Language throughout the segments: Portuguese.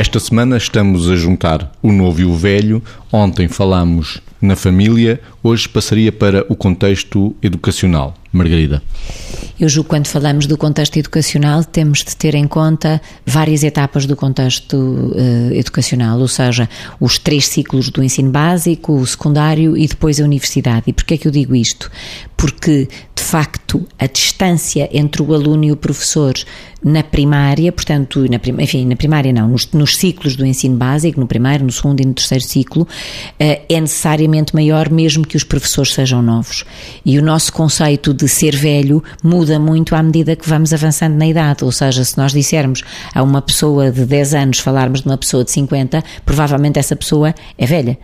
Esta semana estamos a juntar o novo e o velho. Ontem falámos na família, hoje passaria para o contexto educacional. Margarida. Eu julgo que quando falamos do contexto educacional temos de ter em conta várias etapas do contexto uh, educacional, ou seja, os três ciclos do ensino básico, o secundário e depois a universidade. E porquê é que eu digo isto? Porque, de facto, a distância entre o aluno e o professor na primária, portanto, na, enfim, na primária não, nos, nos, ciclos do ensino básico, no primeiro, no segundo e no terceiro ciclo, uh, é necessariamente maior mesmo que os professores sejam novos. E o nosso conceito de ser velho muda muito à medida que vamos avançando na idade. Ou seja, se nós dissermos a uma pessoa de 10 anos falarmos de uma pessoa de 50, provavelmente essa pessoa é velha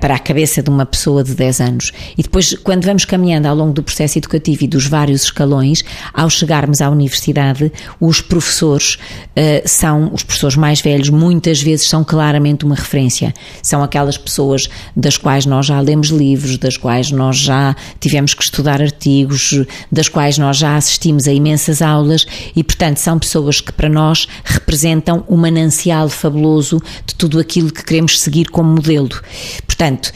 para a cabeça de uma pessoa de 10 anos. E depois, quando vamos caminhando ao longo do processo educativo e dos vários escalões, ao chegarmos à universidade, os professores uh, são, os professores mais velhos, muitas vezes são claramente uma referência. São aquelas pessoas das quais nós já lemos livros, das quais nós já tivemos que estudar artigos, das quais nós já assistimos a imensas aulas e, portanto, são pessoas que para nós representam o manancial fabuloso de tudo aquilo que queremos seguir como modelo. Portanto,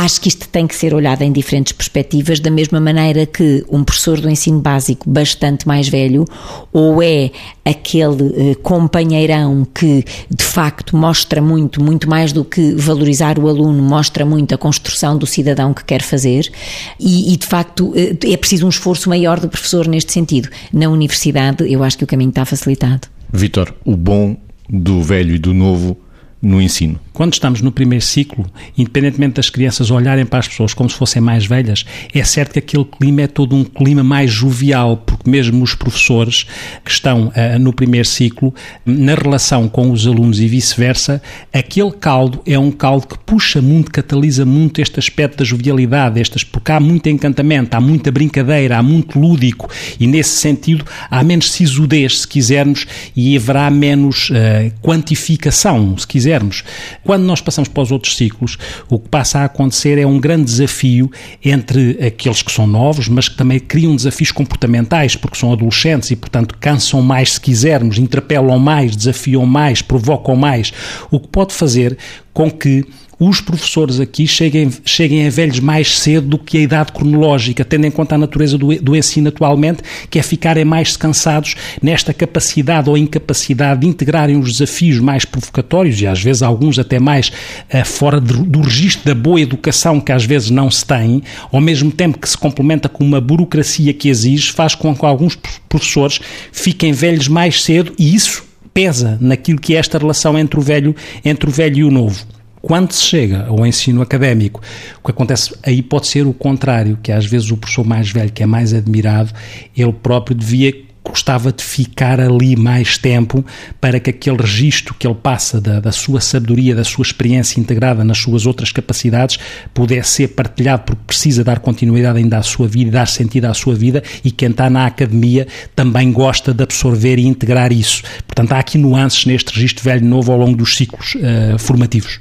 Acho que isto tem que ser olhado em diferentes perspectivas, da mesma maneira que um professor do ensino básico bastante mais velho, ou é aquele eh, companheirão que de facto mostra muito, muito mais do que valorizar o aluno, mostra muito a construção do cidadão que quer fazer, e, e de facto eh, é preciso um esforço maior do professor neste sentido. Na universidade, eu acho que o caminho está facilitado. Vitor, o bom do velho e do novo no ensino. Quando estamos no primeiro ciclo, independentemente das crianças olharem para as pessoas como se fossem mais velhas, é certo que aquele clima é todo um clima mais jovial, porque mesmo os professores que estão uh, no primeiro ciclo, na relação com os alunos e vice-versa, aquele caldo é um caldo que puxa muito, catalisa muito este aspecto da jovialidade, estas, porque há muito encantamento, há muita brincadeira, há muito lúdico e nesse sentido há menos sisudez, se quisermos, e haverá menos uh, quantificação, se quisermos quisermos. Quando nós passamos para os outros ciclos, o que passa a acontecer é um grande desafio entre aqueles que são novos, mas que também criam desafios comportamentais, porque são adolescentes e, portanto, cansam mais, se quisermos, interpelam mais, desafiam mais, provocam mais, o que pode fazer com que os professores aqui cheguem, cheguem a velhos mais cedo do que a idade cronológica, tendo em conta a natureza do, do ensino atualmente, que é ficarem mais descansados nesta capacidade ou incapacidade de integrarem os desafios mais provocatórios e às vezes alguns até mais uh, fora de, do registro da boa educação que às vezes não se tem, ao mesmo tempo que se complementa com uma burocracia que exige, faz com que alguns professores fiquem velhos mais cedo e isso pesa naquilo que é esta relação entre o velho, entre o velho e o novo. Quando se chega ao ensino académico, o que acontece aí pode ser o contrário, que às vezes o professor mais velho, que é mais admirado, ele próprio devia gostava de ficar ali mais tempo para que aquele registro que ele passa da, da, sua sabedoria, da sua experiência integrada nas suas outras capacidades, pudesse ser partilhado, porque precisa dar continuidade ainda à sua vida, dar sentido à sua vida, e quem está na academia também gosta de absorver e integrar isso. Portanto, há aqui nuances neste registro velho-novo ao longo dos ciclos uh, formativos.